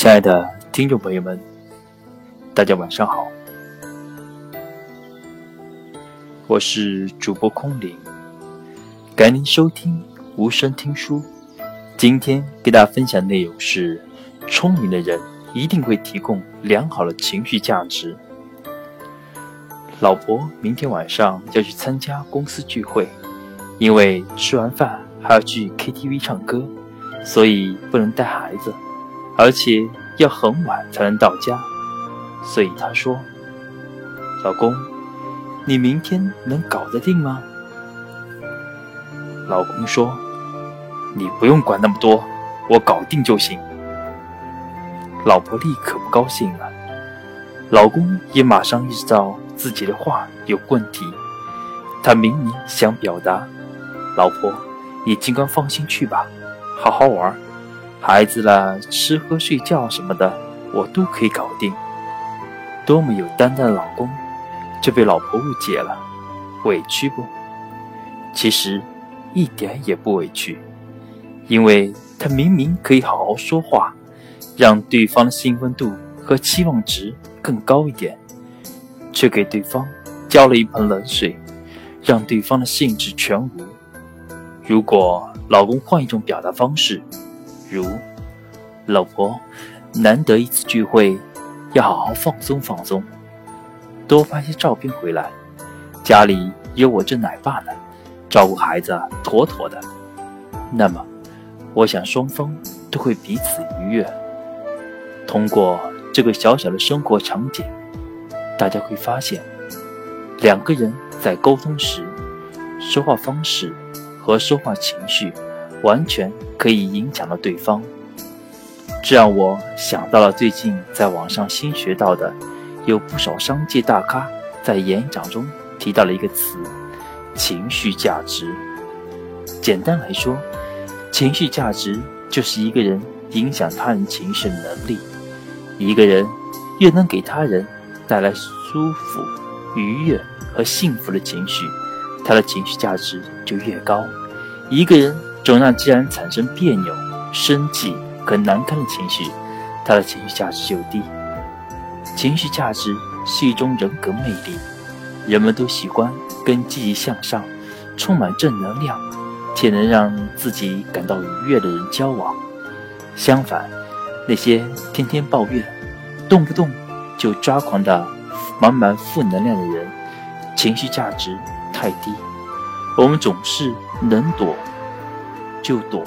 亲爱的听众朋友们，大家晚上好，我是主播空灵，感谢您收听无声听书。今天给大家分享的内容是：聪明的人一定会提供良好的情绪价值。老婆明天晚上要去参加公司聚会，因为吃完饭还要去 KTV 唱歌，所以不能带孩子。而且要很晚才能到家，所以他说：“老公，你明天能搞得定吗？”老公说：“你不用管那么多，我搞定就行。”老婆立刻不高兴了，老公也马上意识到自己的话有问题。他明明想表达：“老婆，你尽管放心去吧，好好玩。”孩子了，吃喝睡觉什么的，我都可以搞定。多么有担当的老公，就被老婆误解了，委屈不？其实一点也不委屈，因为他明明可以好好说话，让对方的兴奋度和期望值更高一点，却给对方浇了一盆冷水，让对方的兴致全无。如果老公换一种表达方式，如，老婆，难得一次聚会，要好好放松放松，多拍些照片回来。家里有我这奶爸呢，照顾孩子妥妥的。那么，我想双方都会彼此愉悦。通过这个小小的生活场景，大家会发现，两个人在沟通时，说话方式和说话情绪。完全可以影响到对方，这让我想到了最近在网上新学到的，有不少商界大咖在演讲中提到了一个词——情绪价值。简单来说，情绪价值就是一个人影响他人情绪的能力。一个人越能给他人带来舒服、愉悦和幸福的情绪，他的情绪价值就越高。一个人。总让既然产生别扭、生气和难堪的情绪，他的情绪价值就低。情绪价值是一种人格魅力，人们都喜欢跟积极向上、充满正能量且能让自己感到愉悦的人交往。相反，那些天天抱怨、动不动就抓狂的满满负能量的人，情绪价值太低。我们总是能躲。就躲，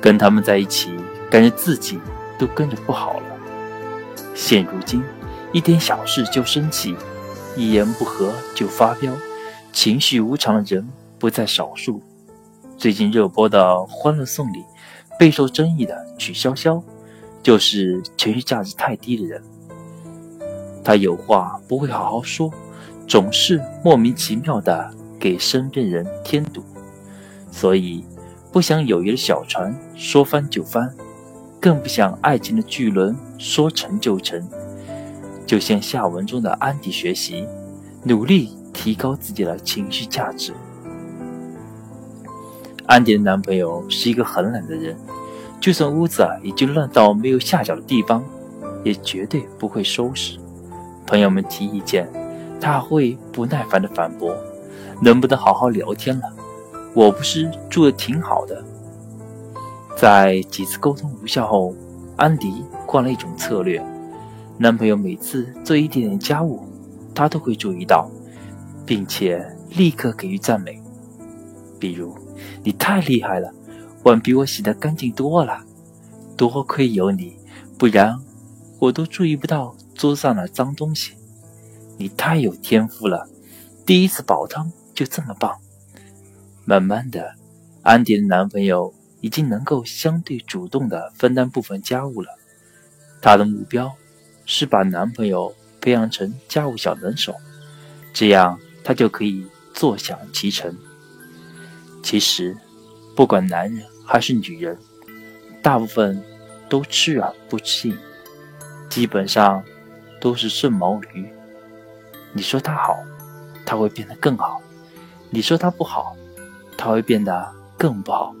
跟他们在一起，感觉自己都跟着不好了。现如今，一点小事就生气，一言不合就发飙，情绪无常的人不在少数。最近热播的《欢乐颂》里，备受争议的曲筱绡，就是情绪价值太低的人。他有话不会好好说，总是莫名其妙的给身边人添堵。所以，不想友谊的小船说翻就翻，更不想爱情的巨轮说沉就沉。就向下文中的安迪学习，努力提高自己的情绪价值。安迪的男朋友是一个很懒的人，就算屋子啊已经乱到没有下脚的地方，也绝对不会收拾。朋友们提意见，他会不耐烦地反驳：“能不能好好聊天了？”我不是住的挺好的，在几次沟通无效后，安迪换了一种策略。男朋友每次做一点点家务，他都会注意到，并且立刻给予赞美。比如：“你太厉害了，碗比我洗的干净多了，多亏有你，不然我都注意不到桌上的脏东西。你太有天赋了，第一次煲汤就这么棒。”慢慢的，安迪的男朋友已经能够相对主动的分担部分家务了。他的目标是把男朋友培养成家务小能手，这样他就可以坐享其成。其实，不管男人还是女人，大部分都吃软不吃硬，基本上都是顺毛驴。你说他好，他会变得更好；你说他不好。他会变得更不好。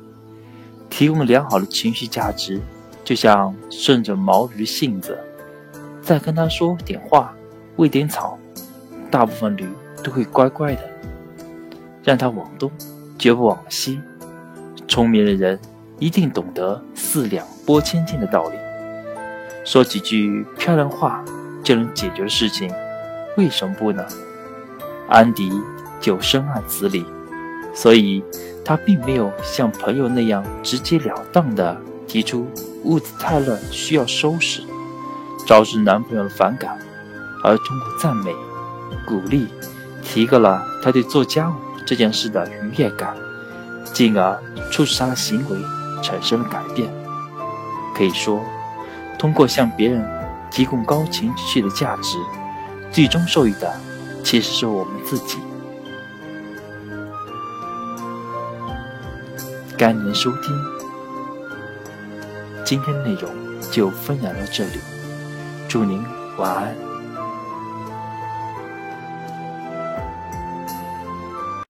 提供良好的情绪价值，就像顺着毛驴性子，再跟他说点话，喂点草，大部分驴都会乖乖的。让他往东，绝不往西。聪明的人一定懂得四两拨千斤的道理。说几句漂亮话就能解决的事情，为什么不呢？安迪就深谙此理，所以他并没有像朋友那样直截了当的提出屋子太乱需要收拾，招致男朋友的反感，而通过赞美、鼓励，提高了他对做家务这件事的愉悦感，进而促使他的行为产生了改变。可以说，通过向别人提供高情绪的价值，最终受益的其实是我们自己。感恩收听，今天内容就分享到这里，祝您晚安。